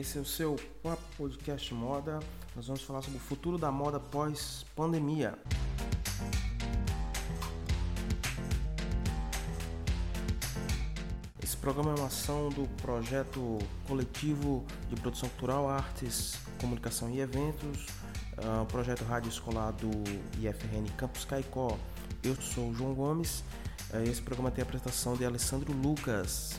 Esse é o seu podcast moda. Nós vamos falar sobre o futuro da moda pós pandemia. Esse programa é uma ação do projeto coletivo de produção cultural, artes, comunicação e eventos, uh, projeto rádio escolar do IFRN Campus Caicó. Eu sou o João Gomes. Uh, esse programa tem a apresentação de Alessandro Lucas.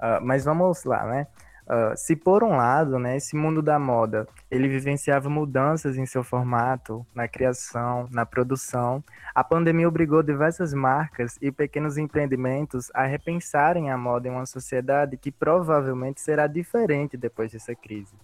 Uh, mas vamos lá, né? Uh, se por um lado, né, esse mundo da moda, ele vivenciava mudanças em seu formato, na criação, na produção, a pandemia obrigou diversas marcas e pequenos empreendimentos a repensarem a moda em uma sociedade que provavelmente será diferente depois dessa crise.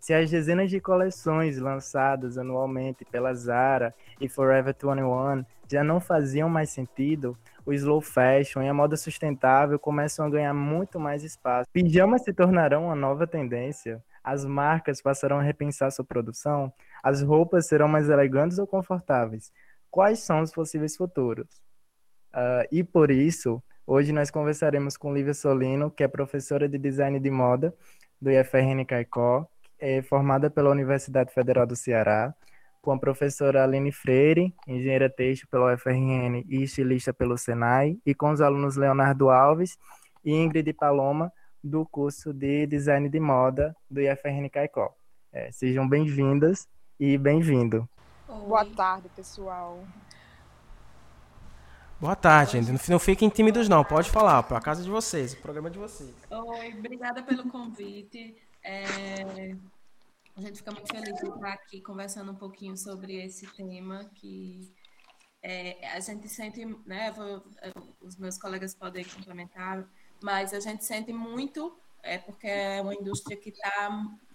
Se as dezenas de coleções lançadas anualmente pela Zara e Forever 21 já não faziam mais sentido, o slow fashion e a moda sustentável começam a ganhar muito mais espaço. Pijamas se tornarão uma nova tendência, as marcas passarão a repensar sua produção, as roupas serão mais elegantes ou confortáveis. Quais são os possíveis futuros? Uh, e por isso, hoje nós conversaremos com Lívia Solino, que é professora de design de moda do IFRN Caicó, é formada pela Universidade Federal do Ceará, com a professora Aline Freire, engenheira têxtil pela UFRN e estilista pelo Senai, e com os alunos Leonardo Alves e Ingrid Paloma, do curso de Design de Moda do IFRN Caicó. É, sejam bem-vindas e bem-vindo. Boa tarde, pessoal. Boa tarde, gente. Não fiquem tímidos, não. Pode falar, para a casa de vocês, o programa é de vocês. Oi, obrigada pelo convite. É, a gente fica muito feliz de estar aqui conversando um pouquinho sobre esse tema que é, a gente sente, né, vou, os meus colegas podem complementar, mas a gente sente muito, é porque é uma indústria que está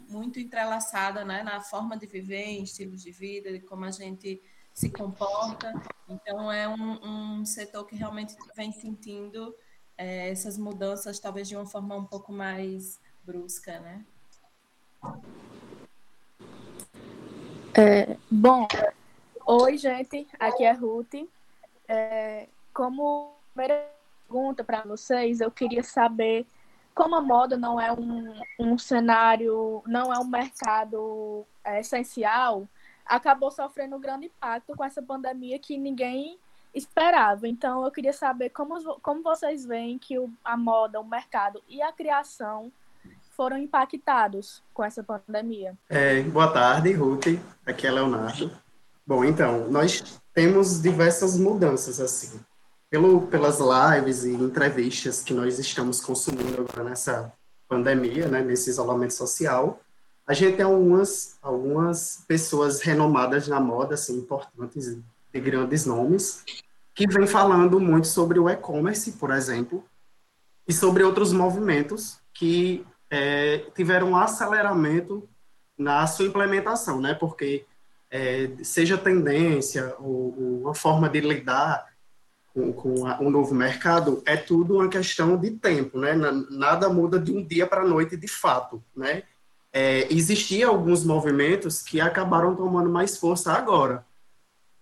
muito entrelaçada né, na forma de viver, em estilos de vida, de como a gente se comporta. Então, é um, um setor que realmente vem sentindo é, essas mudanças, talvez de uma forma um pouco mais brusca, né? É, bom, oi, gente. Aqui é Ruth. É, como primeira pergunta para vocês, eu queria saber como a moda não é um, um cenário, não é um mercado é, essencial, acabou sofrendo um grande impacto com essa pandemia que ninguém esperava. Então, eu queria saber como, como vocês veem que o, a moda, o mercado e a criação foram impactados com essa pandemia? É, boa tarde, Ruth. Aqui é Leonardo. Bom, então, nós temos diversas mudanças, assim. Pelo, pelas lives e entrevistas que nós estamos consumindo agora nessa pandemia, né, nesse isolamento social, a gente tem algumas, algumas pessoas renomadas na moda, assim, importantes, de grandes nomes, que vem falando muito sobre o e-commerce, por exemplo, e sobre outros movimentos que é, tiveram um aceleramento na sua implementação, né? Porque é, seja tendência ou, ou, uma forma de lidar com, com a, um novo mercado, é tudo uma questão de tempo, né? Nada muda de um dia para a noite de fato, né? É, existiam alguns movimentos que acabaram tomando mais força agora,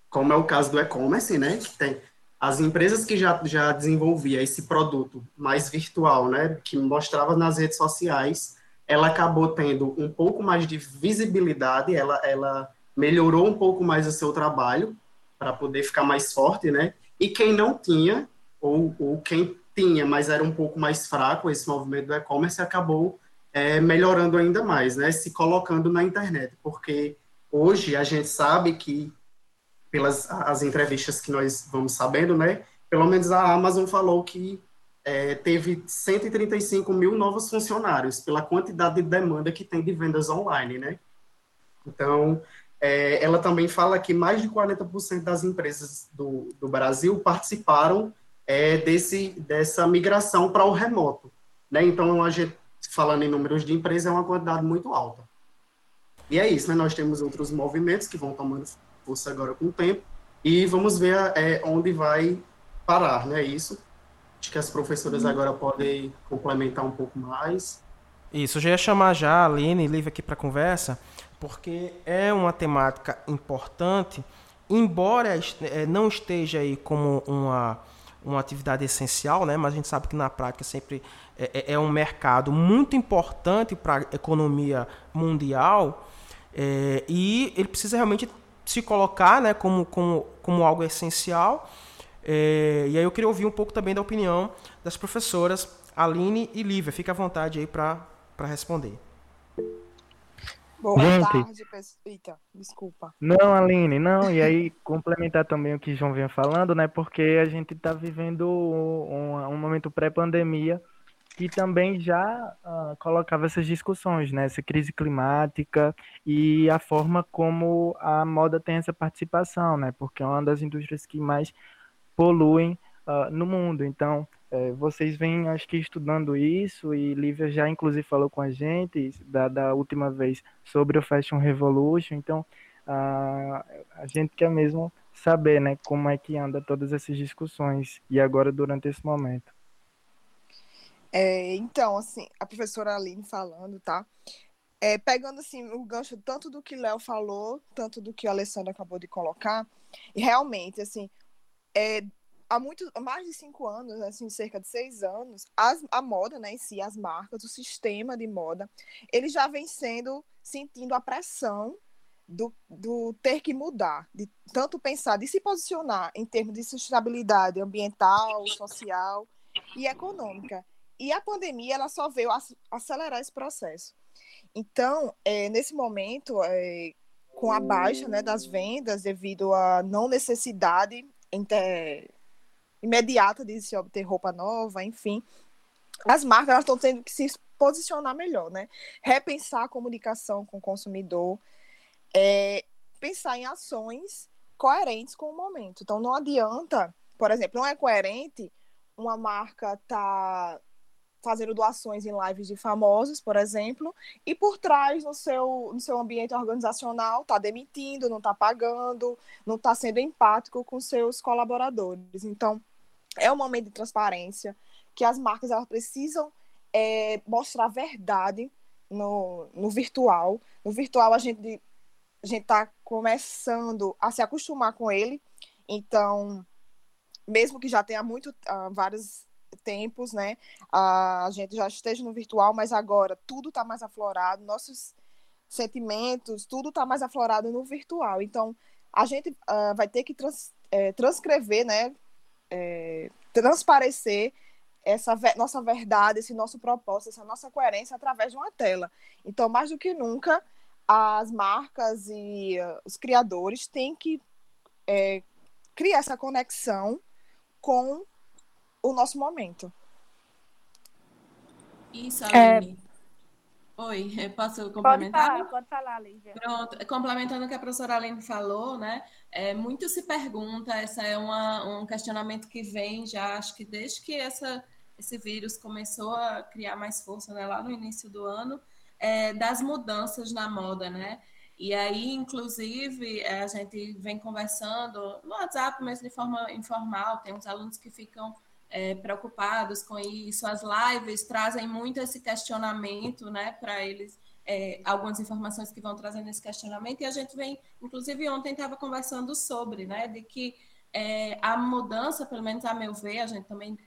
como é o caso do e-commerce, né? Que tem as empresas que já, já desenvolvia esse produto mais virtual, né, que mostrava nas redes sociais, ela acabou tendo um pouco mais de visibilidade, ela, ela melhorou um pouco mais o seu trabalho para poder ficar mais forte, né? E quem não tinha, ou, ou quem tinha, mas era um pouco mais fraco, esse movimento do e-commerce acabou é, melhorando ainda mais, né? Se colocando na internet, porque hoje a gente sabe que pelas as entrevistas que nós vamos sabendo, né? Pelo menos a Amazon falou que é, teve 135 mil novos funcionários pela quantidade de demanda que tem de vendas online, né? Então, é, ela também fala que mais de 40% das empresas do, do Brasil participaram é, desse, dessa migração para o remoto, né? Então, a gente, falando em números de empresas, é uma quantidade muito alta. E é isso, né? Nós temos outros movimentos que vão tomando força agora com o tempo, e vamos ver é, onde vai parar, né? Isso. Acho que as professoras agora podem complementar um pouco mais. Isso, eu já ia chamar já a Aline e Lívia aqui para conversa, porque é uma temática importante, embora é, não esteja aí como uma, uma atividade essencial, né? mas a gente sabe que na prática sempre é, é, é um mercado muito importante para a economia mundial é, e ele precisa realmente se colocar né, como, como, como algo essencial. É, e aí eu queria ouvir um pouco também da opinião das professoras Aline e Lívia. Fique à vontade aí para responder. Boa Gente, tarde, pessoal. Eita, desculpa. Não, Aline, não. E aí, complementar também o que João vinha falando, né? Porque a gente está vivendo um, um momento pré-pandemia que também já uh, colocava essas discussões, né? Essa crise climática e a forma como a moda tem essa participação, né? Porque é uma das indústrias que mais poluem uh, no mundo. Então, é, vocês vêm, acho que, estudando isso, e Lívia já, inclusive, falou com a gente da, da última vez sobre o Fashion Revolution. Então, a, a gente quer mesmo saber né, como é que anda todas essas discussões, e agora durante esse momento. É, então, assim, a professora Aline falando, tá? É, pegando assim o gancho tanto do que Léo falou, tanto do que a Alessandra acabou de colocar, e realmente, assim, é, há muito, mais de cinco anos, assim, cerca de seis anos, as, a moda, né, em si, as marcas, o sistema de moda, ele já vem sendo, sentindo a pressão do, do ter que mudar, de tanto pensar, de se posicionar em termos de sustentabilidade ambiental, social e econômica. E a pandemia, ela só veio acelerar esse processo. Então, é, nesse momento, é, com a baixa né, das vendas devido à não necessidade inter, imediata de se obter roupa nova, enfim. As marcas estão tendo que se posicionar melhor, né? Repensar a comunicação com o consumidor, é, pensar em ações coerentes com o momento. Então, não adianta, por exemplo, não é coerente uma marca tá fazendo doações em lives de famosos, por exemplo, e por trás no seu, no seu ambiente organizacional tá demitindo, não tá pagando, não tá sendo empático com seus colaboradores. Então, é um momento de transparência, que as marcas elas precisam é, mostrar verdade no, no virtual. No virtual, a gente a gente está começando a se acostumar com ele. Então, mesmo que já tenha muito uh, vários tempos, né? A gente já esteja no virtual, mas agora tudo está mais aflorado, nossos sentimentos, tudo está mais aflorado no virtual. Então, a gente uh, vai ter que trans, é, transcrever, né? é, transparecer essa nossa verdade, esse nosso propósito, essa nossa coerência através de uma tela. Então, mais do que nunca, as marcas e uh, os criadores têm que é, criar essa conexão com o nosso momento. Isso, Aline. É... Oi, posso complementar? Pode falar, pode falar, Lívia. Pronto, complementando o que a professora Aline falou, né? É, muito se pergunta, essa é uma, um questionamento que vem já, acho que desde que essa, esse vírus começou a criar mais força, né, lá no início do ano, é, das mudanças na moda, né? E aí, inclusive, é, a gente vem conversando no WhatsApp, mas de forma informal, tem uns alunos que ficam é, preocupados com isso, as lives trazem muito esse questionamento, né, para eles é, algumas informações que vão trazendo esse questionamento, e a gente vem, inclusive ontem estava conversando sobre, né, de que é, a mudança, pelo menos a meu ver, a gente também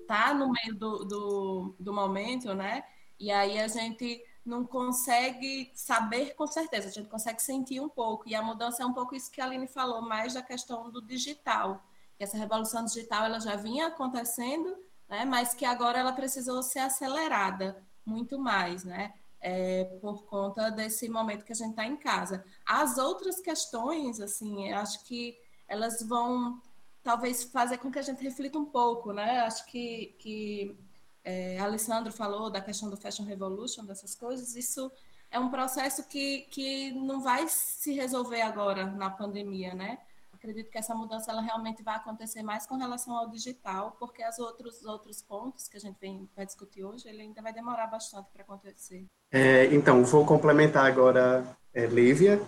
está é, no meio do, do, do, momento, né, e aí a gente não consegue saber com certeza, a gente consegue sentir um pouco, e a mudança é um pouco isso que a Aline falou, mais da questão do digital, essa revolução digital ela já vinha acontecendo, né, mas que agora ela precisou ser acelerada muito mais, né, é, por conta desse momento que a gente está em casa. As outras questões, assim, eu acho que elas vão talvez fazer com que a gente reflita um pouco, né? Acho que, que é, Alessandro falou da questão do Fashion Revolution, dessas coisas, isso é um processo que, que não vai se resolver agora na pandemia, né? Acredito que essa mudança ela realmente vai acontecer mais com relação ao digital, porque os outros, outros pontos que a gente vem, vai discutir hoje, ele ainda vai demorar bastante para acontecer. É, então, vou complementar agora, é, Lívia,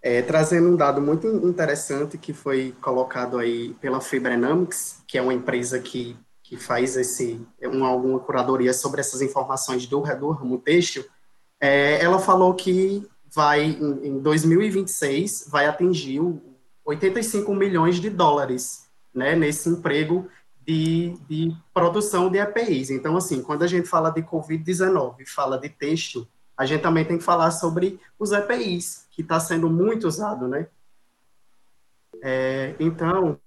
é, trazendo um dado muito interessante que foi colocado aí pela Fibrenamics, que é uma empresa que, que faz esse, uma, alguma curadoria sobre essas informações do, do ramo têxtil, é, ela falou que vai, em, em 2026, vai atingir 85 milhões de dólares né, nesse emprego de, de produção de EPIs. Então, assim, quando a gente fala de Covid-19, fala de texto, a gente também tem que falar sobre os EPIs, que está sendo muito usado, né? É, então,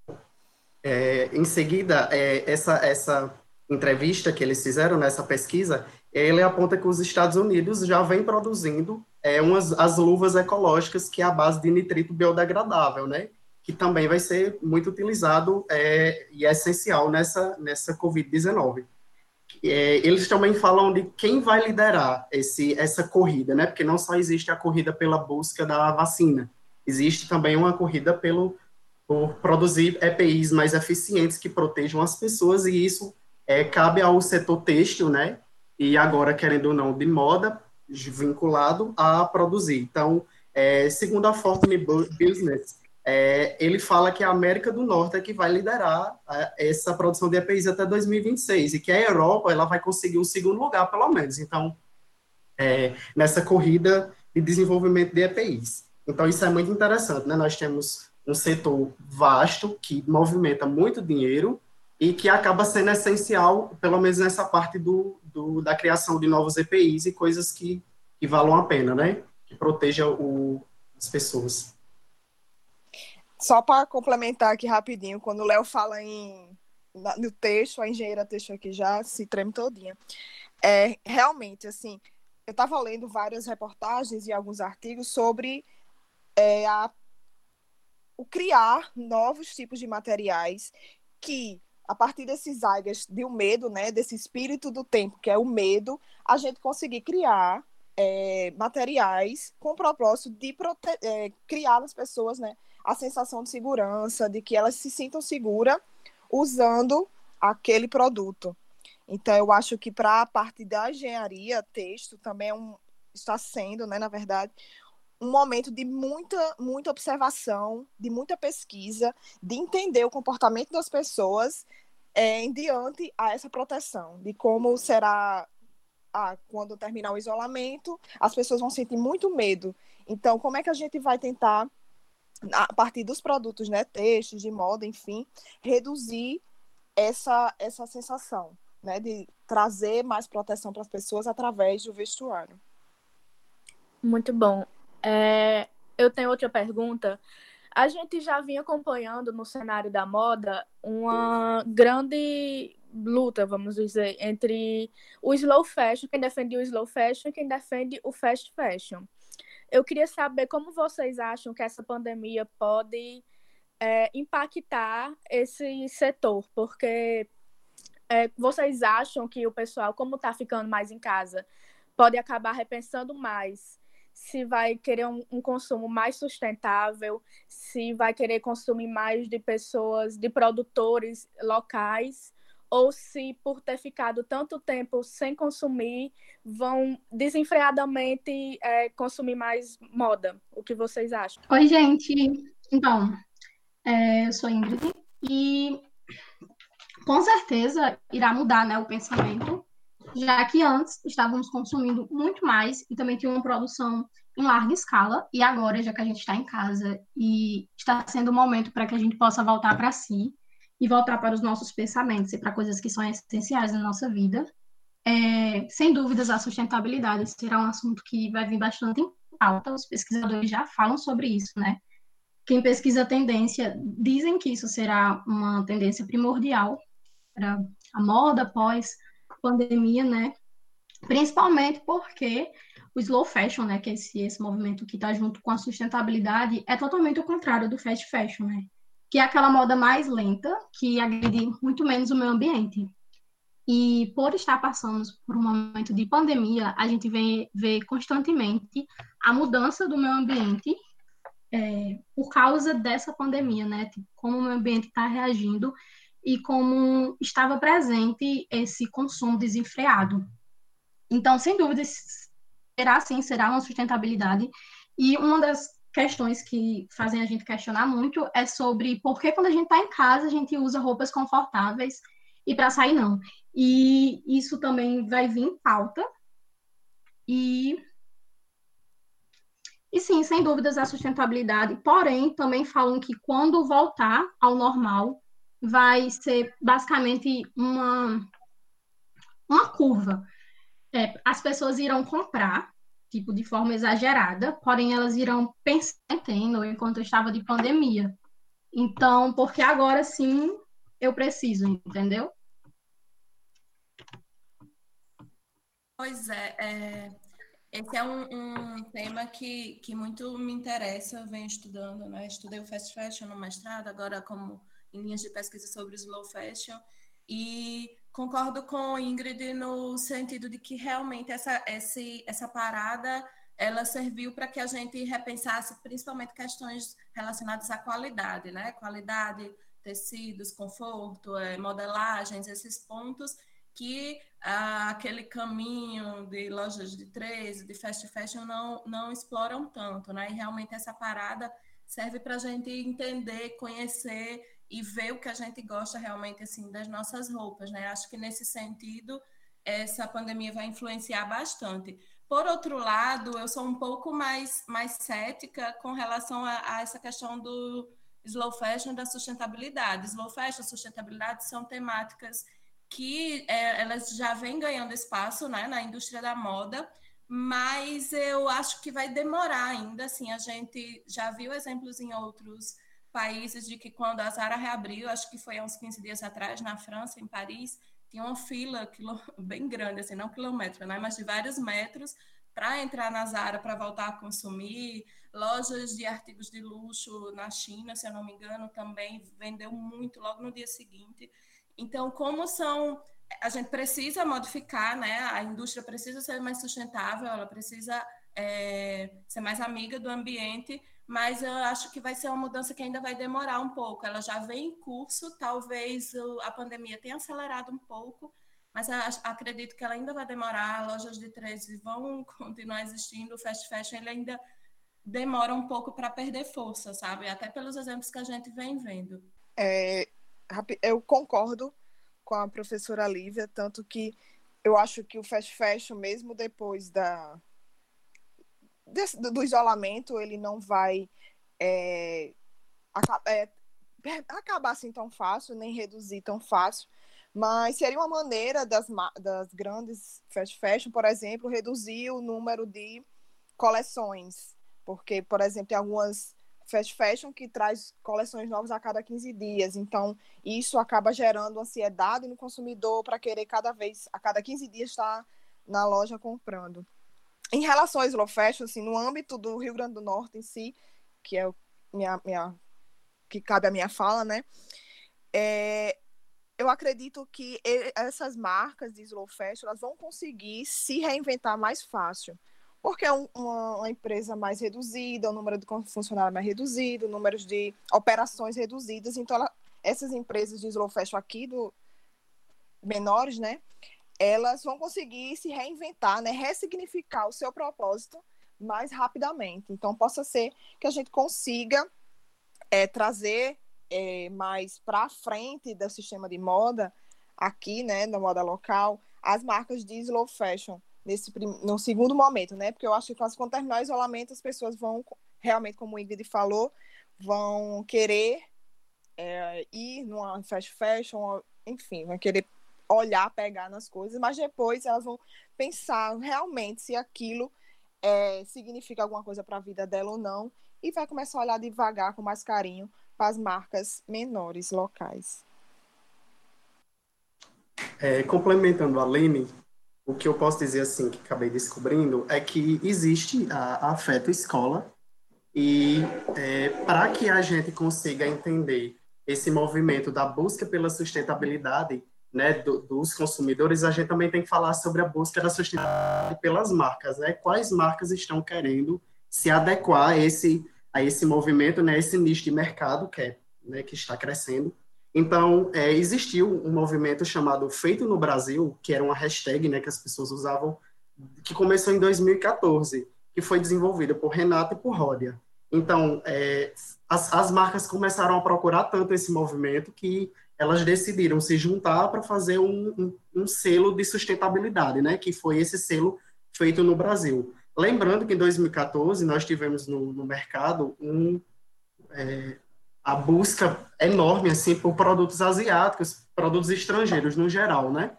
é, em seguida, é, essa, essa entrevista que eles fizeram nessa pesquisa, ele aponta que os Estados Unidos já vem produzindo é, umas, as luvas ecológicas que é a base de nitrito biodegradável, né? Que também vai ser muito utilizado é, e é essencial nessa, nessa Covid-19. É, eles também falam de quem vai liderar esse, essa corrida, né? Porque não só existe a corrida pela busca da vacina, existe também uma corrida pelo, por produzir EPIs mais eficientes que protejam as pessoas, e isso é, cabe ao setor têxtil, né? E agora, querendo ou não, de moda, vinculado a produzir. Então, é, segundo a Fortune Business, é, ele fala que a América do Norte é que vai liderar é, essa produção de EPIs até 2026 e que a Europa ela vai conseguir um segundo lugar, pelo menos. Então, é, nessa corrida de desenvolvimento de EPIs. Então, isso é muito interessante, né? Nós temos um setor vasto que movimenta muito dinheiro e que acaba sendo essencial, pelo menos nessa parte do, do da criação de novos EPIs e coisas que, que valam a pena, né? Que protejam o, as pessoas. Só para complementar aqui rapidinho, quando o Léo fala em, no texto, a engenheira texto aqui já se treme todinha. É, realmente, assim, eu estava lendo várias reportagens e alguns artigos sobre é, a, o criar novos tipos de materiais que a partir desses águas de um medo, né, desse espírito do tempo, que é o medo, a gente conseguir criar é, materiais com o propósito de é, criar nas pessoas né, a sensação de segurança, de que elas se sintam seguras usando aquele produto. Então, eu acho que para a parte da engenharia, texto também é um, está sendo, né, na verdade, um momento de muita, muita observação, de muita pesquisa, de entender o comportamento das pessoas é, em diante a essa proteção, de como será ah, quando terminar o isolamento, as pessoas vão sentir muito medo. Então, como é que a gente vai tentar, a partir dos produtos, né, textos, de moda, enfim, reduzir essa, essa sensação, né, de trazer mais proteção para as pessoas através do vestuário. Muito bom. É, eu tenho outra pergunta. A gente já vinha acompanhando no cenário da moda uma grande luta, vamos dizer, entre o slow fashion, quem defende o slow fashion e quem defende o fast fashion. Eu queria saber como vocês acham que essa pandemia pode é, impactar esse setor, porque é, vocês acham que o pessoal, como está ficando mais em casa, pode acabar repensando mais se vai querer um, um, consumo mais sustentável, se vai querer consumir mais de pessoas, de produtores locais, ou se por ter ficado tanto tempo sem consumir, vão desenfreadamente é, consumir mais moda. O que vocês acham? Oi, gente. Então, é, eu sou Ingrid e com certeza irá mudar né, o pensamento já que antes estávamos consumindo muito mais e também tinha uma produção em larga escala, e agora, já que a gente está em casa e está sendo o momento para que a gente possa voltar para si e voltar para os nossos pensamentos e para coisas que são essenciais na nossa vida, é, sem dúvidas a sustentabilidade será um assunto que vai vir bastante em pauta, os pesquisadores já falam sobre isso, né? Quem pesquisa tendência dizem que isso será uma tendência primordial para a moda pós pandemia, né? Principalmente porque o slow fashion, né, que é esse, esse movimento que está junto com a sustentabilidade, é totalmente o contrário do fast fashion, né? Que é aquela moda mais lenta, que agride muito menos o meio ambiente. E por estar passando por um momento de pandemia, a gente vê, vê constantemente a mudança do meio ambiente é, por causa dessa pandemia, né? Tipo, como o meio ambiente está reagindo e como estava presente esse consumo desenfreado. Então, sem dúvida, será sim, será uma sustentabilidade. E uma das questões que fazem a gente questionar muito é sobre por que quando a gente está em casa a gente usa roupas confortáveis e para sair não. E isso também vai vir em pauta. E e sim, sem dúvidas a sustentabilidade, porém também falam que quando voltar ao normal, vai ser basicamente uma, uma curva. É, as pessoas irão comprar, tipo, de forma exagerada, porém elas irão pensando enquanto estava de pandemia. Então, porque agora sim eu preciso, entendeu? Pois é, é esse é um, um, tema que, que muito me interessa, eu venho estudando, né? Estudei o fast fashion no mestrado, agora como em linhas de pesquisa sobre slow fashion, e concordo com Ingrid no sentido de que realmente essa, essa, essa parada ela serviu para que a gente repensasse principalmente questões relacionadas à qualidade, né? Qualidade, tecidos, conforto, eh, modelagens, esses pontos que ah, aquele caminho de lojas de 13, de fast fashion, não, não exploram tanto, né? E realmente essa parada serve para a gente entender, conhecer e ver o que a gente gosta realmente assim das nossas roupas, né? Acho que nesse sentido essa pandemia vai influenciar bastante. Por outro lado, eu sou um pouco mais mais cética com relação a, a essa questão do slow fashion da sustentabilidade. Slow fashion, sustentabilidade são temáticas que é, elas já vêm ganhando espaço né, na indústria da moda, mas eu acho que vai demorar ainda. Assim, a gente já viu exemplos em outros países de que quando a Zara reabriu, acho que foi há uns 15 dias atrás, na França, em Paris, tinha uma fila bem grande, assim, não quilômetro, né, mas de vários metros para entrar na Zara para voltar a consumir. Lojas de artigos de luxo na China, se eu não me engano, também vendeu muito logo no dia seguinte. Então, como são. A gente precisa modificar, né? A indústria precisa ser mais sustentável, ela precisa é, ser mais amiga do ambiente, mas eu acho que vai ser uma mudança que ainda vai demorar um pouco. Ela já vem em curso, talvez a pandemia tenha acelerado um pouco, mas acredito que ela ainda vai demorar. Lojas de 13 vão continuar existindo, o fast fashion ele ainda demora um pouco para perder força, sabe? Até pelos exemplos que a gente vem vendo. É, eu concordo com a professora Lívia, tanto que eu acho que o fast fashion, mesmo depois da, desse, do isolamento, ele não vai é, é, acabar assim tão fácil, nem reduzir tão fácil. Mas seria uma maneira das, das grandes fast fashion, por exemplo, reduzir o número de coleções. Porque, por exemplo, tem algumas fast fashion que traz coleções novas a cada 15 dias. Então, isso acaba gerando ansiedade no consumidor para querer cada vez, a cada 15 dias, estar na loja comprando. Em relação ao slow fashion, assim, no âmbito do Rio Grande do Norte em si, que é minha, minha, que cabe a minha fala, né? É, eu acredito que essas marcas de slow fashion elas vão conseguir se reinventar mais fácil porque é um, uma, uma, empresa mais reduzida, o número de funcionários mais reduzido, números de operações reduzidas. Então, ela, essas empresas de slow fashion aqui, do, menores, né, elas vão conseguir se reinventar, né, ressignificar o seu propósito mais rapidamente. Então, possa ser que a gente consiga é, trazer é, mais para frente do sistema de moda aqui, né, da moda local, as marcas de slow fashion nesse no segundo momento, né? Porque eu acho que quando terminar o isolamento, as pessoas vão realmente, como o Ingrid falou, vão querer é, ir numa fast fashion, enfim, vão querer olhar, pegar nas coisas, mas depois elas vão pensar realmente se aquilo é, significa alguma coisa para a vida dela ou não, e vai começar a olhar devagar, com mais carinho, para as marcas menores locais. É, complementando a Lene, o que eu posso dizer assim que acabei descobrindo é que existe a, afeto escola e é, para que a gente consiga entender esse movimento da busca pela sustentabilidade né, do, dos consumidores, a gente também tem que falar sobre a busca da sustentabilidade pelas marcas, né? Quais marcas estão querendo se adequar a esse a esse movimento, né, esse nicho de mercado que é, né, que está crescendo então, é, existiu um movimento chamado Feito no Brasil, que era uma hashtag né, que as pessoas usavam, que começou em 2014, que foi desenvolvida por Renata e por Ródia. Então, é, as, as marcas começaram a procurar tanto esse movimento que elas decidiram se juntar para fazer um, um, um, selo de sustentabilidade, né, que foi esse selo feito no Brasil. Lembrando que em 2014 nós tivemos no, no mercado um, é, a busca enorme assim por produtos asiáticos, produtos estrangeiros no geral, né?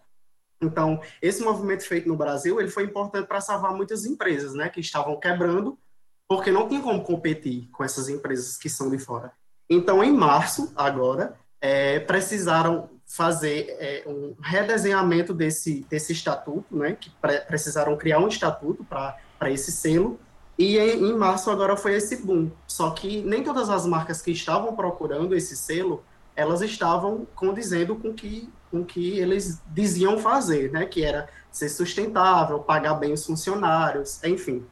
Então, esse movimento feito no Brasil, ele foi importante para salvar muitas empresas, né, que estavam quebrando, porque não tinha como competir com essas empresas que são de fora. Então, em março, agora, é, precisaram fazer é, um redesenhamento desse, desse estatuto, né, que pre precisaram criar um estatuto para esse selo, e em, em, março agora foi esse boom. Só que nem todas as marcas que estavam procurando esse selo, elas estavam condizendo com que, com que eles diziam fazer, né, que era ser sustentável, pagar bem os funcionários, enfim.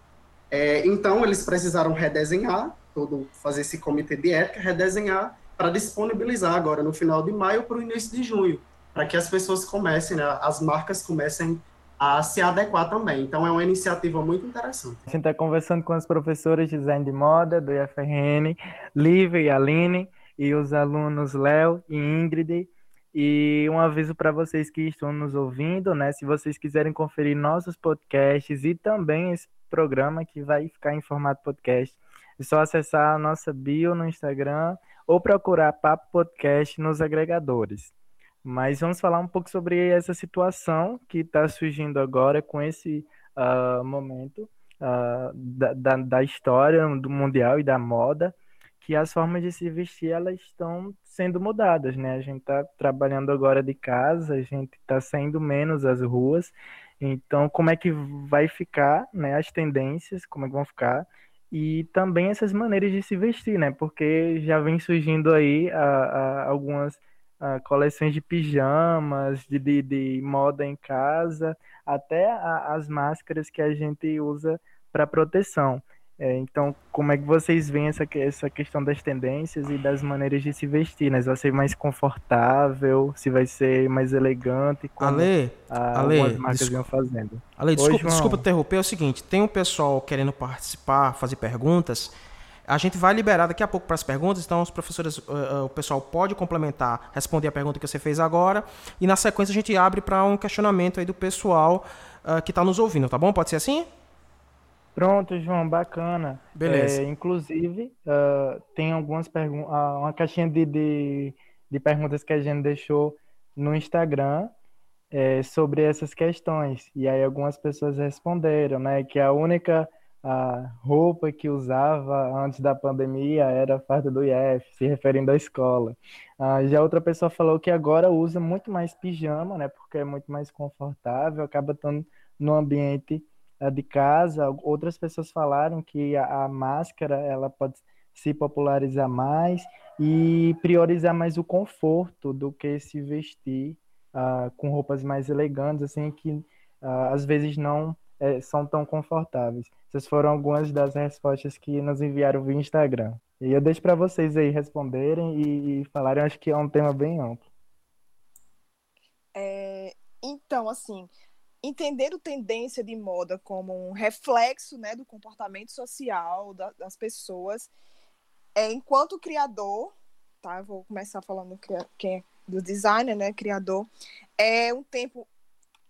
É, então, eles precisaram redesenhar, todo, fazer esse comitê de ética, redesenhar para disponibilizar agora no final de maio para o início de junho, para que as pessoas comecem, né, as marcas comecem a se adequar também. Então é uma iniciativa muito interessante. A gente está conversando com as professoras de design de moda do IFRN, Lívia e Aline, e os alunos Léo e Ingrid. E um aviso para vocês que estão nos ouvindo, né? Se vocês quiserem conferir nossos podcasts e também esse programa que vai ficar em formato podcast, é só acessar a nossa bio no Instagram ou procurar Papo Podcast nos agregadores. Mas vamos falar um pouco sobre essa situação que está surgindo agora com esse uh, momento uh, da, da, da, história do mundial e da moda, que as formas de se vestir elas estão sendo mudadas, né? A gente está trabalhando agora de casa, a gente está saindo menos às ruas, então como é que vai ficar, né? As tendências, como é que vão ficar? E também essas maneiras de se vestir, né? Porque já vem surgindo aí a, a, algumas a, coleções de pijamas, de, de, de, moda em casa, até as máscaras que a gente usa para proteção. É, então, como é que vocês veem essa, essa questão das tendências e das maneiras de se vestir, né? Se vai ser mais confortável, se vai ser mais elegante, como Ale, a, Ale, algumas marcas vão fazendo. Ale, desculpa, desculpa interromper, é o seguinte, tem um pessoal querendo participar, fazer perguntas, a gente vai liberar daqui a pouco para as perguntas, então os professores, uh, uh, o pessoal pode complementar, responder a pergunta que você fez agora, e na sequência a gente abre para um questionamento aí do pessoal uh, que está nos ouvindo, tá bom? Pode ser assim? Pronto, João, bacana. Beleza. É, inclusive, uh, tem algumas perguntas, uh, uma caixinha de, de, de, perguntas que a gente deixou no Instagram é, sobre essas questões. E aí algumas pessoas responderam, né, que a única a roupa que usava antes da pandemia era a farda do IF, se referindo à escola. Uh, já outra pessoa falou que agora usa muito mais pijama, né, porque é muito mais confortável, acaba estando no ambiente de casa, outras pessoas falaram que a, a, máscara ela pode se popularizar mais e priorizar mais o conforto do que se vestir uh, com roupas mais elegantes, assim, que uh, às vezes não é, são tão confortáveis. Essas foram algumas das respostas que nos enviaram via Instagram. E eu deixo para vocês aí responderem e, e falarem, acho que é um tema bem amplo. É, então, assim, entendendo tendência de moda como um reflexo né, do comportamento social da, das pessoas, é, enquanto criador, tá? Vou começar falando quem é do designer, né, criador, é um tempo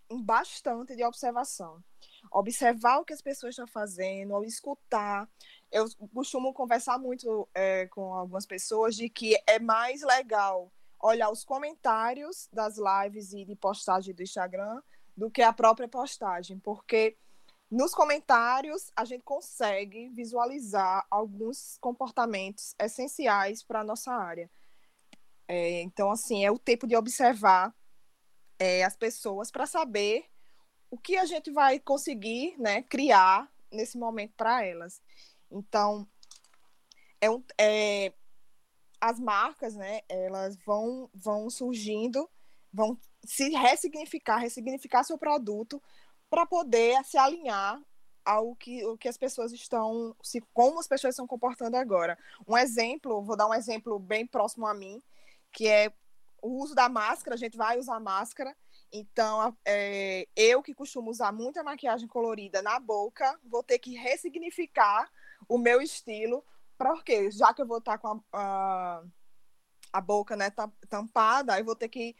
bastante de observação. Observar o que as pessoas estão fazendo, ou escutar. Eu costumo conversar muito é, com algumas pessoas de que é mais legal olhar os comentários das lives e de postagem do Instagram do que a própria postagem, porque nos comentários a gente consegue visualizar alguns comportamentos essenciais para a nossa área. É, então, assim, é o tempo de observar é, as pessoas para saber o que a gente vai conseguir né, criar nesse momento para elas. Então, é, um, é, as marcas, né, elas vão, vão surgindo, vão se ressignificar, ressignificar seu produto para poder se alinhar ao que, o que as pessoas estão, se como as pessoas estão comportando agora. Um exemplo, vou dar um exemplo bem próximo a mim, que é o uso da máscara. A gente vai usar máscara. Então, é, eu que costumo usar muita maquiagem colorida na boca, vou ter que ressignificar o meu estilo, porque já que eu vou estar com a, a, a boca né, tampada, eu vou ter que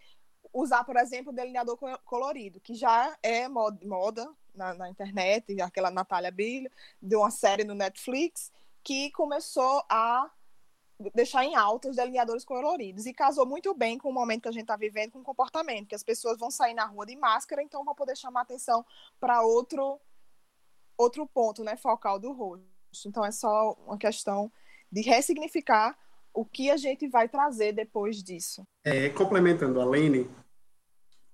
usar, por exemplo, o delineador colorido, que já é moda na, na internet, aquela Natália Bill, de uma série no Netflix, que começou a deixar em alta os delineadores coloridos. E casou muito bem com o momento que a gente está vivendo, com o comportamento, que as pessoas vão sair na rua de máscara, então vão poder chamar atenção para outro, outro ponto né, focal do rosto. Então é só uma questão de ressignificar o que a gente vai trazer depois disso. É, complementando a Lene,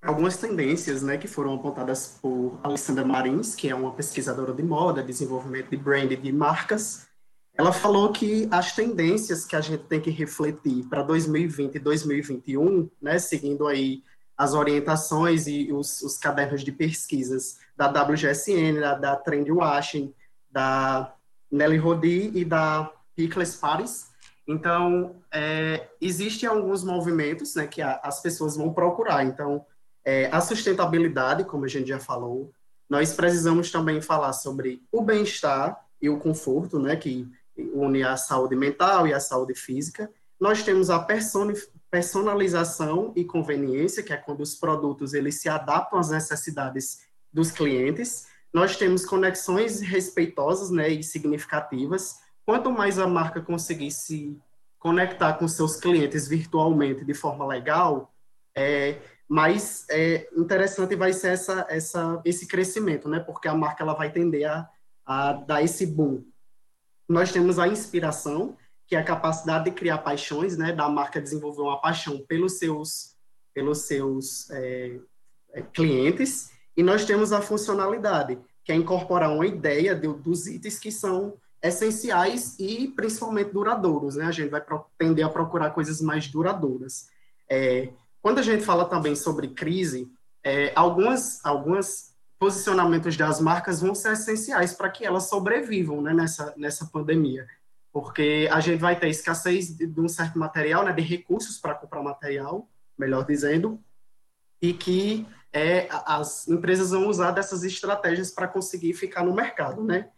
algumas tendências né, que foram apontadas por Alessandra Marins, que é uma pesquisadora de moda, desenvolvimento de brand de marcas, ela falou que as tendências que a gente tem que refletir para 2020 e 2021, né, seguindo aí as orientações e os, os cadernos de pesquisas da WGSN, da, da Trendwashing, da Nelly Rodi e da Picles Paris. Então, é, existem alguns movimentos né, que a, as pessoas vão procurar. Então, é, a sustentabilidade, como a gente já falou, nós precisamos também falar sobre o bem-estar e o conforto, né, que une a saúde mental e a saúde física. Nós temos a personalização e conveniência, que é quando os produtos eles se adaptam às necessidades dos clientes. Nós temos conexões respeitosas né, e significativas. Quanto mais a marca conseguir se conectar com seus clientes virtualmente de forma legal, é, mais é, interessante vai ser essa, essa, esse crescimento, né? Porque a marca ela vai tender a, a dar esse boom nós temos a inspiração, que é a capacidade de criar paixões, né? Da marca desenvolver uma paixão pelos seus, pelos seus é, é, clientes. E nós temos a funcionalidade, que é incorporar uma ideia de, dos itens que são essenciais e principalmente duradouros, né? A gente vai tender a procurar coisas mais duradouras. É, quando a gente fala também sobre crise, é, algumas, algumas posicionamentos das marcas vão ser essenciais para que elas sobrevivam né, nessa, nessa pandemia. Porque a gente vai ter escassez de, de um certo material, né, de recursos para comprar material, melhor dizendo, e que é, as empresas vão usar dessas estratégias para conseguir ficar no mercado, né?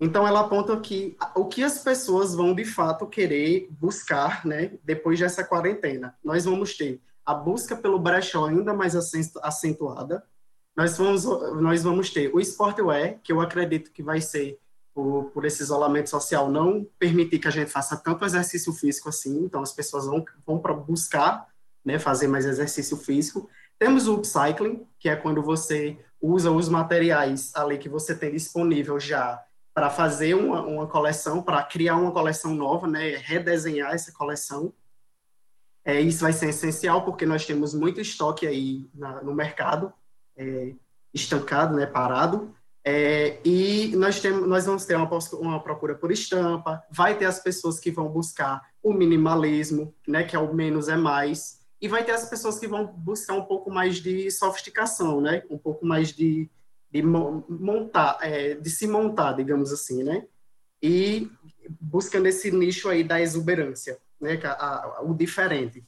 Então, ela aponta que o que as pessoas vão, de fato, querer buscar, né, depois dessa quarentena. Nós vamos ter a busca pelo brechó ainda mais acentuada, nós vamos, nós vamos ter o sportwear, que eu acredito que vai ser, por, por esse isolamento social, não permitir que a gente faça tanto exercício físico assim, então as pessoas vão, vão para buscar né, fazer mais exercício físico. Temos o upcycling, que é quando você usa os materiais ali que você tem disponível já para fazer uma, uma coleção, para criar uma coleção nova, né, redesenhar essa coleção. É, isso vai ser essencial porque nós temos muito estoque aí na, no mercado é, estancado, né, parado. É, e nós, temos, nós vamos ter uma, uma, procura por estampa, vai ter as pessoas que vão buscar o minimalismo, né, que é o menos é mais, e vai ter as pessoas que vão buscar um pouco mais de sofisticação, né, um pouco mais de, de montar, é, de se montar, digamos assim, né, e buscando esse nicho aí da exuberância, né, a, a, o diferente.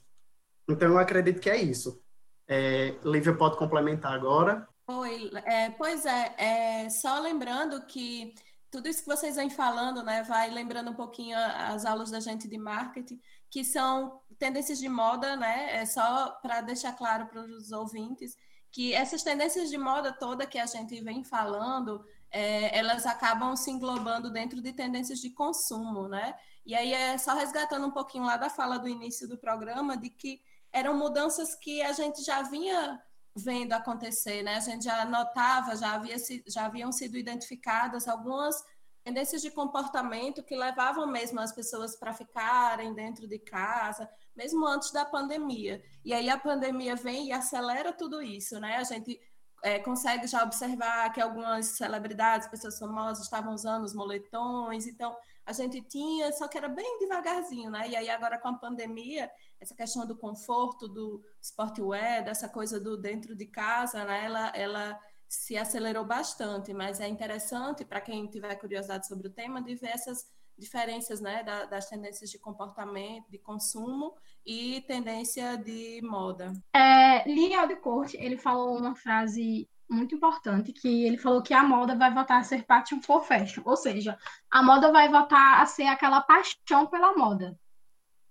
Então, eu acredito que é isso. É, Lívia pode complementar agora. Oi, é, pois é, é, só lembrando que tudo isso que vocês vêm falando, né, vai lembrando um pouquinho as aulas da gente de marketing, que são tendências de moda, né, é só para deixar claro para os ouvintes que essas tendências de moda toda que a gente vem falando, é, elas acabam se englobando dentro de tendências de consumo, né? E aí é só resgatando um pouquinho lá da fala do início do programa de que eram mudanças que a gente já vinha vendo acontecer, né? A gente já notava, já, havia, já haviam sido identificadas algumas tendências de comportamento que levavam mesmo as pessoas para ficarem dentro de casa, mesmo antes da pandemia. E aí a pandemia vem e acelera tudo isso, né? A gente é, consegue já observar que algumas celebridades, pessoas famosas, estavam usando os moletões, então a gente tinha, só que era bem devagarzinho, né? E aí agora com a pandemia, essa questão do conforto, do sportwear, dessa coisa do dentro de casa, né? Ela, ela se acelerou bastante, mas é interessante para quem tiver curiosidade sobre o tema de ver essas diferenças, né, da, das tendências de comportamento, de consumo e tendência de moda. É, Lee Aldecourt, ele falou uma frase muito importante, que ele falou que a moda vai voltar a ser passion for fashion, ou seja, a moda vai voltar a ser aquela paixão pela moda.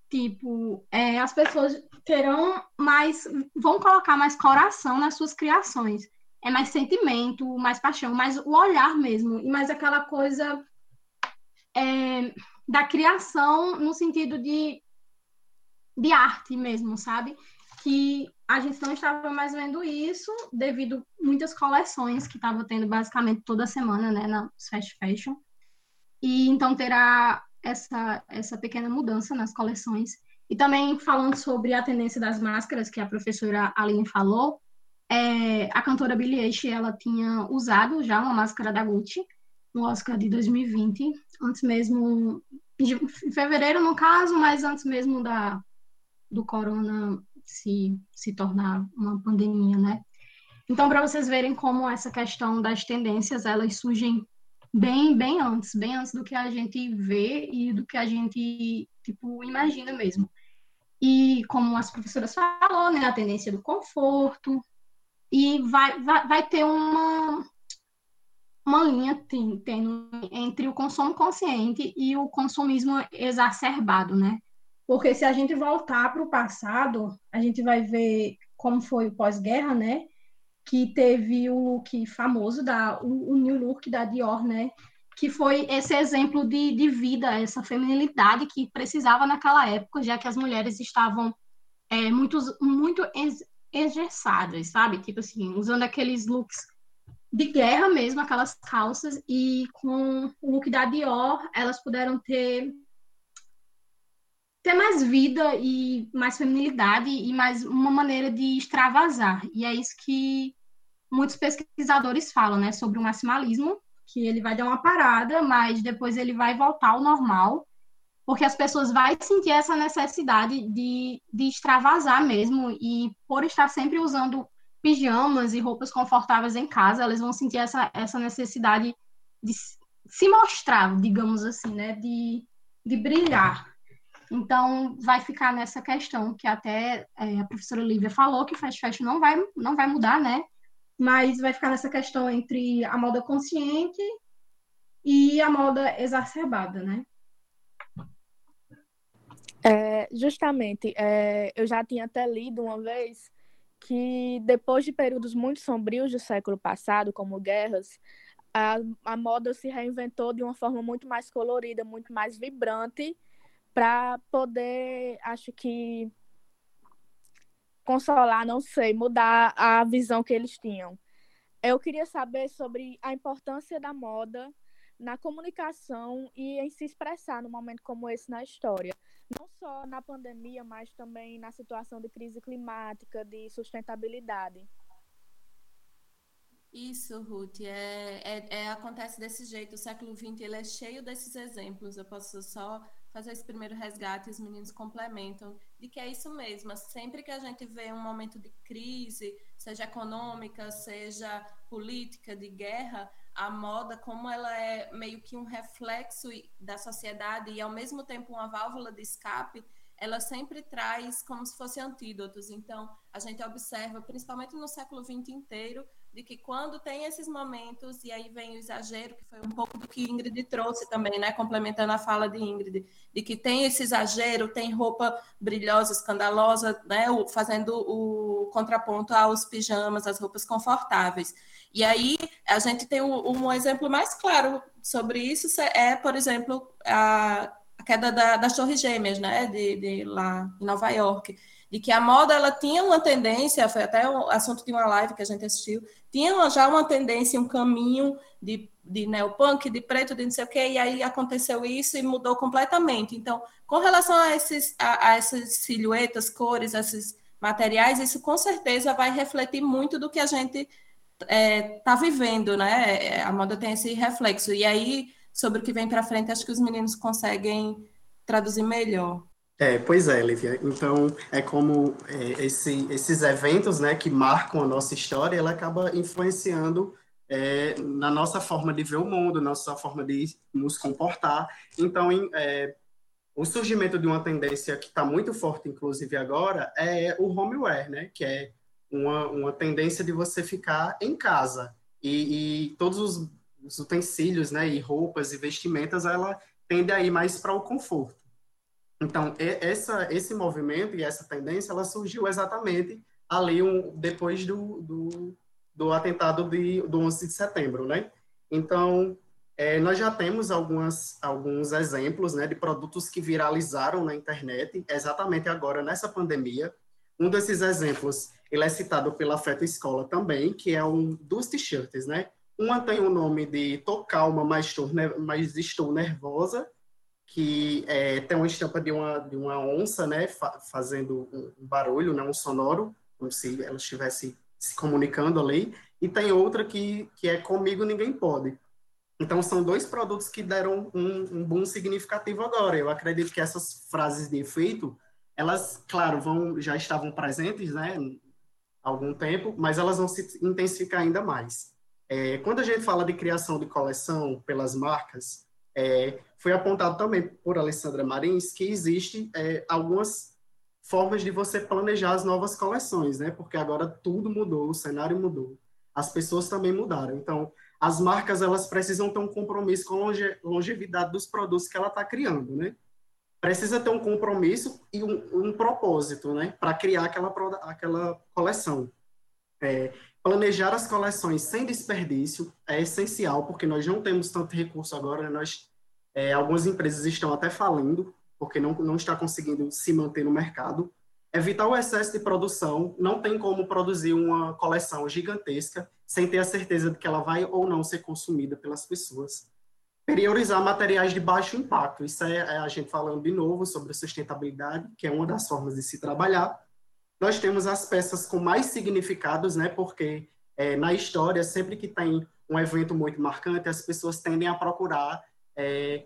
Tipo, é, as pessoas terão mais, vão colocar mais coração nas suas criações. É mais sentimento, mais paixão, mais o olhar mesmo, e mais aquela coisa é, da criação no sentido de, de arte mesmo, sabe? Que a gente não estava mais vendo isso devido muitas coleções que estava tendo basicamente toda semana, né, na fast fashion. E então terá essa essa pequena mudança nas coleções. E também falando sobre a tendência das máscaras que a professora Aline falou, é, a cantora Billie Eilish, ela tinha usado já uma máscara da Gucci no Oscar de 2020, antes mesmo em fevereiro no caso, mas antes mesmo da do corona se se tornar uma pandemia, né? Então, para vocês verem como essa questão das tendências, elas surgem bem, bem antes, bem antes do que a gente vê e do que a gente, tipo, imagina mesmo. E como as professoras falou, né, a tendência do conforto, e vai, vai, vai ter uma, uma linha tem, entre o consumo consciente e o consumismo exacerbado, né? Porque se a gente voltar para o passado, a gente vai ver como foi o pós-guerra, né? Que teve o look famoso, da, o, o new look da Dior, né? Que foi esse exemplo de, de vida, essa feminilidade que precisava naquela época, já que as mulheres estavam é, muito, muito engessadas, sabe? Tipo assim, usando aqueles looks de guerra mesmo, aquelas calças, e com o look da Dior, elas puderam ter ter mais vida e mais feminilidade e mais uma maneira de extravasar. E é isso que muitos pesquisadores falam, né, sobre o maximalismo, que ele vai dar uma parada, mas depois ele vai voltar ao normal, porque as pessoas vão sentir essa necessidade de, de extravasar mesmo, e por estar sempre usando pijamas e roupas confortáveis em casa, elas vão sentir essa, essa necessidade de se mostrar, digamos assim, né, de, de brilhar. Então, vai ficar nessa questão que até é, a professora Lívia falou, que fast fashion não vai, não vai mudar, né? Mas vai ficar nessa questão entre a moda consciente e a moda exacerbada, né? É, justamente, é, eu já tinha até lido uma vez que depois de períodos muito sombrios do século passado, como guerras, a, a moda se reinventou de uma forma muito mais colorida, muito mais vibrante, para poder, acho que consolar, não sei, mudar a visão que eles tinham. Eu queria saber sobre a importância da moda na comunicação e em se expressar num momento como esse na história. Não só na pandemia, mas também na situação de crise climática, de sustentabilidade. Isso, Ruth, é, é, é, acontece desse jeito. O século XX ele é cheio desses exemplos. Eu posso só fazer esse primeiro resgate os meninos complementam de que é isso mesmo. Sempre que a gente vê um momento de crise, seja econômica, seja política, de guerra, a moda, como ela é meio que um reflexo da sociedade e ao mesmo tempo uma válvula de escape, ela sempre traz como se fossem antídotos. Então, a gente observa, principalmente no século XX inteiro, de que quando tem esses momentos, e aí vem o exagero, que foi um pouco do que Ingrid trouxe também, né? Complementando a fala de Ingrid, de que tem esse exagero, tem roupa brilhosa, escandalosa, né? Fazendo o contraponto aos pijamas, às roupas confortáveis. E aí a gente tem um, um exemplo mais claro sobre isso, é, por exemplo, a, a queda da, das Torres Gêmeas, né? De, de lá em Nova York de que a moda ela tinha uma tendência, foi até o assunto de uma live que a gente assistiu, tinha já uma tendência, um caminho de, de neopunk, de preto, de não sei o quê, e aí aconteceu isso e mudou completamente. Então, com relação a, esses, a, a essas silhuetas, cores, esses materiais, isso com certeza vai refletir muito do que a gente está é, tá vivendo, né? A moda tem esse reflexo. E aí, sobre o que vem para frente, acho que os meninos conseguem traduzir melhor. É, pois é, Lívia. Então, é como é, esse, esses eventos né, que marcam a nossa história, ela acaba influenciando é, na nossa forma de ver o mundo, na nossa forma de nos comportar. Então, em, é, o surgimento de uma tendência que está muito forte, inclusive agora, é o homeware, né? Que é uma, uma tendência de você ficar em casa. E, e todos os, os utensílios, né? E roupas e vestimentas, ela tende a ir mais para o conforto. Então, essa, esse movimento e essa tendência, ela surgiu exatamente ali um, depois do, do, do atentado de, do 11 de setembro, né? Então, é, nós já temos algumas, alguns exemplos né, de produtos que viralizaram na internet, exatamente agora, nessa pandemia. Um desses exemplos, ele é citado pela Feto Escola também, que é um dos t-shirts, né? Uma tem o nome de Tô Calma, mas estou, mas estou nervosa, que é, tem uma estampa de uma, de uma onça, né, fa fazendo um barulho, né, um sonoro, como se ela estivesse se comunicando ali, e tem outra que, que é Comigo Ninguém Pode. Então, são dois produtos que deram um, um boom significativo agora. Eu acredito que essas frases de efeito, elas, claro, vão já estavam presentes, né, há algum tempo, mas elas vão se intensificar ainda mais. É, quando a gente fala de criação de coleção pelas marcas, é, foi apontado também por Alessandra Marins que existe é, algumas formas de você planejar as novas coleções, né? Porque agora tudo mudou, o cenário mudou, as pessoas também mudaram. Então, as marcas elas precisam ter um compromisso com a longe, longevidade dos produtos que ela está criando, né? Precisa ter um compromisso e um, um propósito, né? Para criar aquela, aquela coleção. É, planejar as coleções sem desperdício é essencial, porque nós não temos tanto recurso agora, né? nós, é, algumas empresas estão até falindo, porque não, não está conseguindo se manter no mercado. Evitar o excesso de produção, não tem como produzir uma coleção gigantesca sem ter a certeza de que ela vai ou não ser consumida pelas pessoas. Priorizar materiais de baixo impacto, isso é, é a gente falando de novo sobre sustentabilidade, que é uma das formas de se trabalhar, nós temos as peças com mais significados, né? Porque é, na história, sempre que tem um evento muito marcante, as pessoas tendem a procurar é,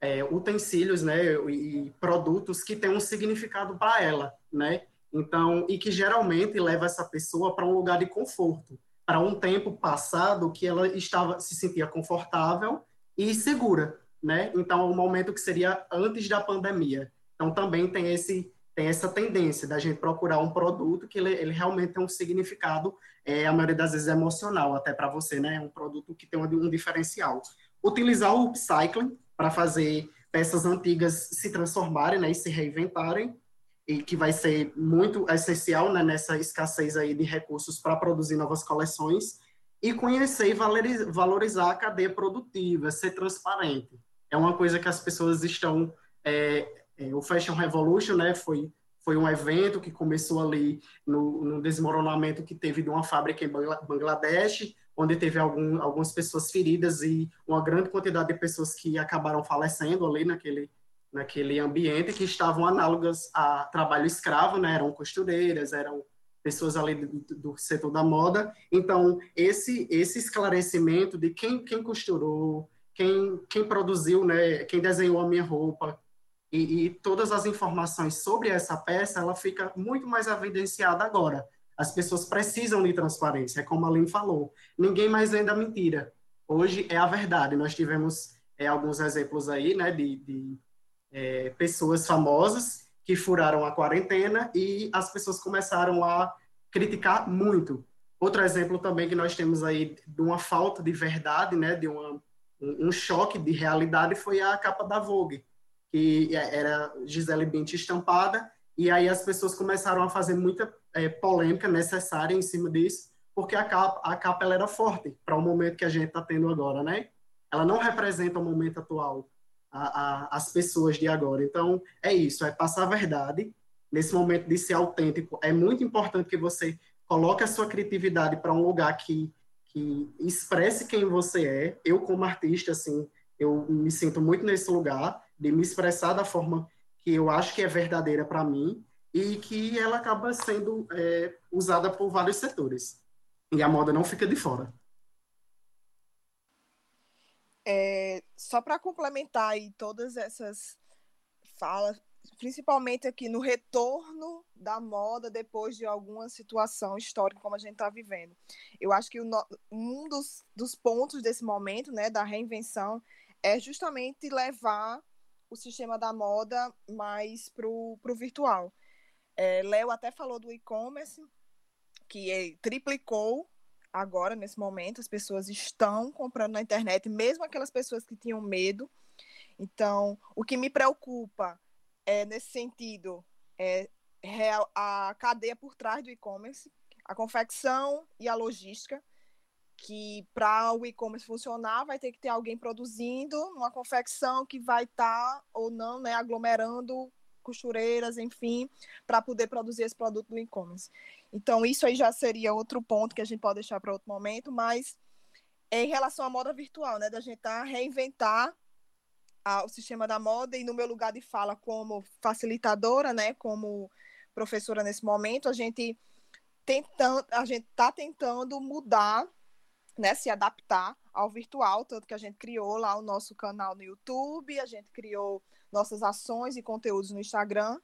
é, utensílios, né? E, e produtos que têm um significado para ela, né? Então, e que geralmente leva essa pessoa para um lugar de conforto, para um tempo passado que ela estava se sentia confortável e segura, né? Então, o momento que seria antes da pandemia. Então, também tem esse tem essa tendência da gente procurar um produto que ele, ele realmente tem um significado, é, a maioria das vezes emocional, até para você, né? Um produto que tem um, um diferencial. Utilizar o upcycling para fazer peças antigas se transformarem né, e se reinventarem, e que vai ser muito essencial né, nessa escassez aí de recursos para produzir novas coleções, e conhecer e valorizar a cadeia produtiva, ser transparente. É uma coisa que as pessoas estão é, é, o Fashion Revolution, né, foi, foi um evento que começou ali no, no desmoronamento que teve de uma fábrica em Bangladesh, onde teve algum, algumas pessoas feridas e uma grande quantidade de pessoas que acabaram falecendo ali naquele, naquele ambiente, que estavam análogas a trabalho escravo, né, eram costureiras, eram pessoas ali do, do, setor da moda. Então, esse, esse esclarecimento de quem, quem costurou, quem, quem produziu, né, quem desenhou a minha roupa, e, e, todas as informações sobre essa peça, ela fica muito mais evidenciada agora. As pessoas precisam de transparência, é como a Aline falou. Ninguém mais vende a mentira. Hoje é a verdade. Nós tivemos é, alguns exemplos aí, né, de, de é, pessoas famosas que furaram a quarentena e as pessoas começaram a criticar muito. Outro exemplo também que nós temos aí de uma falta de verdade, né, de uma, um, um choque de realidade foi a capa da Vogue que era Gisele Bündchen estampada, e aí as pessoas começaram a fazer muita é, polêmica necessária em cima disso, porque a capa, a capa ela era forte para o momento que a gente está tendo agora, né? Ela não representa o momento atual, a, a, as pessoas de agora. Então, é isso, é passar a verdade. Nesse momento de ser autêntico, é muito importante que você coloque a sua criatividade para um lugar que, que expresse quem você é. Eu, como artista, assim, eu me sinto muito nesse lugar de me expressar da forma que eu acho que é verdadeira para mim e que ela acaba sendo é, usada por vários setores. E a moda não fica de fora. É, só para complementar aí todas essas falas, principalmente aqui no retorno da moda depois de alguma situação histórica como a gente está vivendo. Eu acho que o, um dos, dos pontos desse momento, né, da reinvenção, é justamente levar o sistema da moda mais para o virtual. É, Léo até falou do e-commerce, que é, triplicou agora, nesse momento, as pessoas estão comprando na internet, mesmo aquelas pessoas que tinham medo. Então, o que me preocupa é, nesse sentido é, a cadeia por trás do e-commerce, a confecção e a logística, que para o e-commerce funcionar vai ter que ter alguém produzindo uma confecção que vai estar tá, ou não, né, aglomerando costureiras, enfim, para poder produzir esse produto do e-commerce. Então, isso aí já seria outro ponto que a gente pode deixar para outro momento, mas em relação à moda virtual, né, da gente tá, reinventar a, o sistema da moda e no meu lugar de fala como facilitadora, né, como professora nesse momento, a gente tentando, a gente está tentando mudar né, se adaptar ao virtual, tanto que a gente criou lá o nosso canal no YouTube, a gente criou nossas ações e conteúdos no Instagram,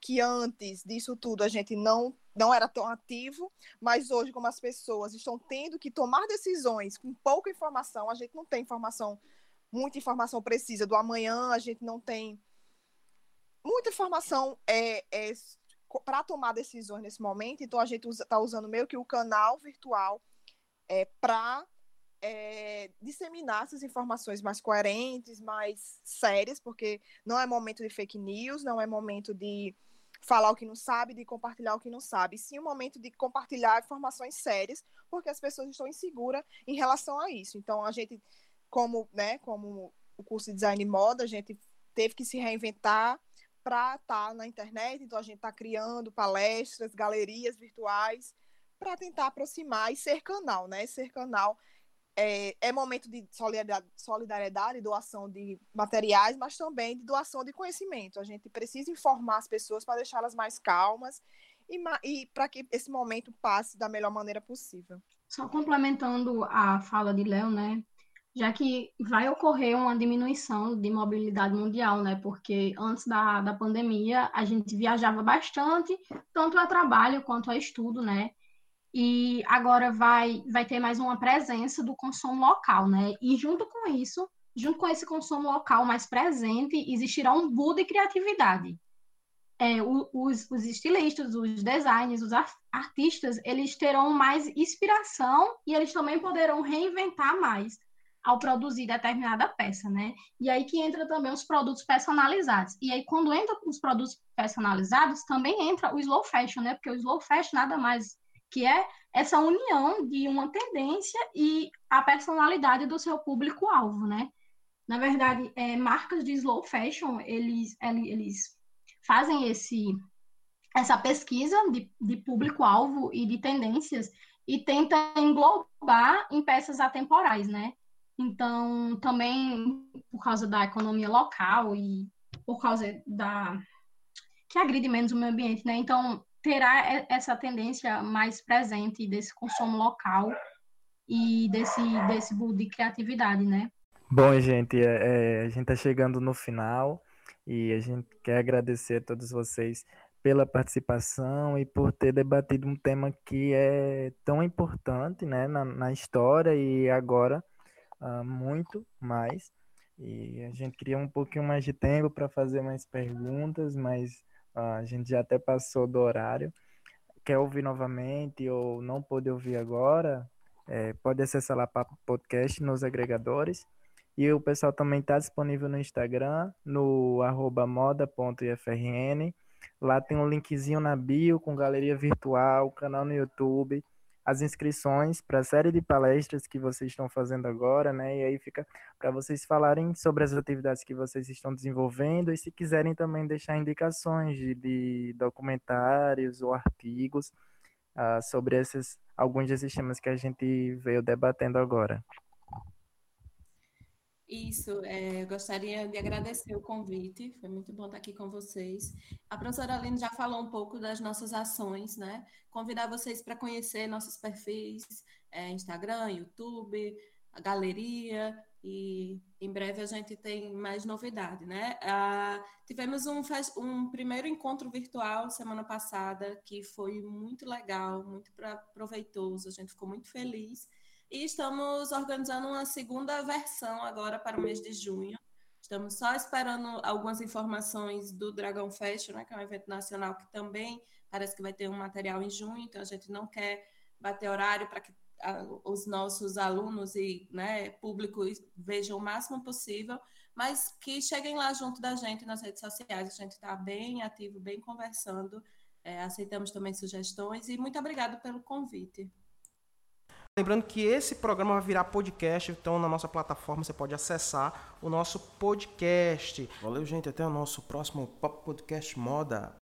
que antes disso tudo a gente não não era tão ativo, mas hoje como as pessoas estão tendo que tomar decisões com pouca informação, a gente não tem informação, muita informação precisa do amanhã, a gente não tem muita informação é, é para tomar decisões nesse momento, então a gente está usando meio que o canal virtual é, para é, disseminar essas informações mais coerentes, mais sérias, porque não é momento de fake news, não é momento de falar o que não sabe, de compartilhar o que não sabe, sim um momento de compartilhar informações sérias, porque as pessoas estão inseguras em relação a isso. Então a gente, como, né, como o curso de design e moda, a gente teve que se reinventar para estar tá na internet, então a gente está criando palestras, galerias virtuais para tentar aproximar e ser canal, né? Ser canal é, é momento de solidariedade, doação de materiais, mas também de doação de conhecimento. A gente precisa informar as pessoas para deixá-las mais calmas e, e para que esse momento passe da melhor maneira possível. Só complementando a fala de Léo, né? Já que vai ocorrer uma diminuição de mobilidade mundial, né? Porque antes da, da pandemia a gente viajava bastante, tanto a trabalho quanto a estudo, né? E agora vai, vai ter mais uma presença do consumo local, né? E junto com isso, junto com esse consumo local mais presente, existirá um boom de criatividade. É, os, os estilistas, os designers, os artistas, eles terão mais inspiração e eles também poderão reinventar mais ao produzir determinada peça, né? E aí que entra também os produtos personalizados. E aí quando entra os produtos personalizados, também entra o slow fashion, né? Porque o slow fashion nada mais que é essa união de uma tendência e a personalidade do seu público-alvo, né? Na verdade, é, marcas de slow fashion, eles, eles fazem esse, essa pesquisa de, de público-alvo e de tendências e tentam englobar em peças atemporais, né? Então, também por causa da economia local e por causa da que agride menos o meio ambiente, né? Então, terá essa tendência mais presente desse consumo local e desse, desse boom de criatividade, né? Bom, gente, é, é, a gente está chegando no final e a gente quer agradecer a todos vocês pela participação e por ter debatido um tema que é tão importante né, na, na história e agora uh, muito mais. E a gente queria um pouquinho mais de tempo para fazer mais perguntas, mas a gente já até passou do horário. Quer ouvir novamente ou não pode ouvir agora? É, pode acessar lá para o podcast nos agregadores. E o pessoal também está disponível no Instagram, no arroba moda.ifrn. Lá tem um linkzinho na bio com galeria virtual, canal no YouTube as inscrições para a série de palestras que vocês estão fazendo agora, né? E aí fica para vocês falarem sobre as atividades que vocês estão desenvolvendo e se quiserem também deixar indicações de, de documentários ou artigos uh, sobre esses alguns desses temas que a gente veio debatendo agora. Isso, é, gostaria de agradecer o convite, foi muito bom estar aqui com vocês. A professora Aline já falou um pouco das nossas ações, né? Convidar vocês para conhecer nossos perfis, é, Instagram, YouTube, a galeria, e em breve a gente tem mais novidade, né? Ah, tivemos um, um primeiro encontro virtual semana passada que foi muito legal, muito proveitoso, a gente ficou muito feliz. E estamos organizando uma segunda versão agora para o mês de junho. Estamos só esperando algumas informações do Dragão Fest, né, que é um evento nacional que também parece que vai ter um material em junho, então a gente não quer bater horário para que os nossos alunos e né, público vejam o máximo possível, mas que cheguem lá junto da gente nas redes sociais. A gente está bem ativo, bem conversando, é, aceitamos também sugestões e muito obrigado pelo convite. Lembrando que esse programa vai virar podcast, então na nossa plataforma você pode acessar o nosso podcast. Valeu, gente. Até o nosso próximo Pop Podcast Moda.